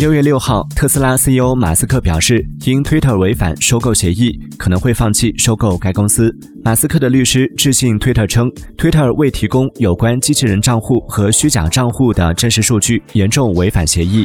六月六号，特斯拉 CEO 马斯克表示，因 Twitter 违反收购协议，可能会放弃收购该公司。马斯克的律师致信 Twitter 称，Twitter 未提供有关机器人账户和虚假账户的真实数据，严重违反协议。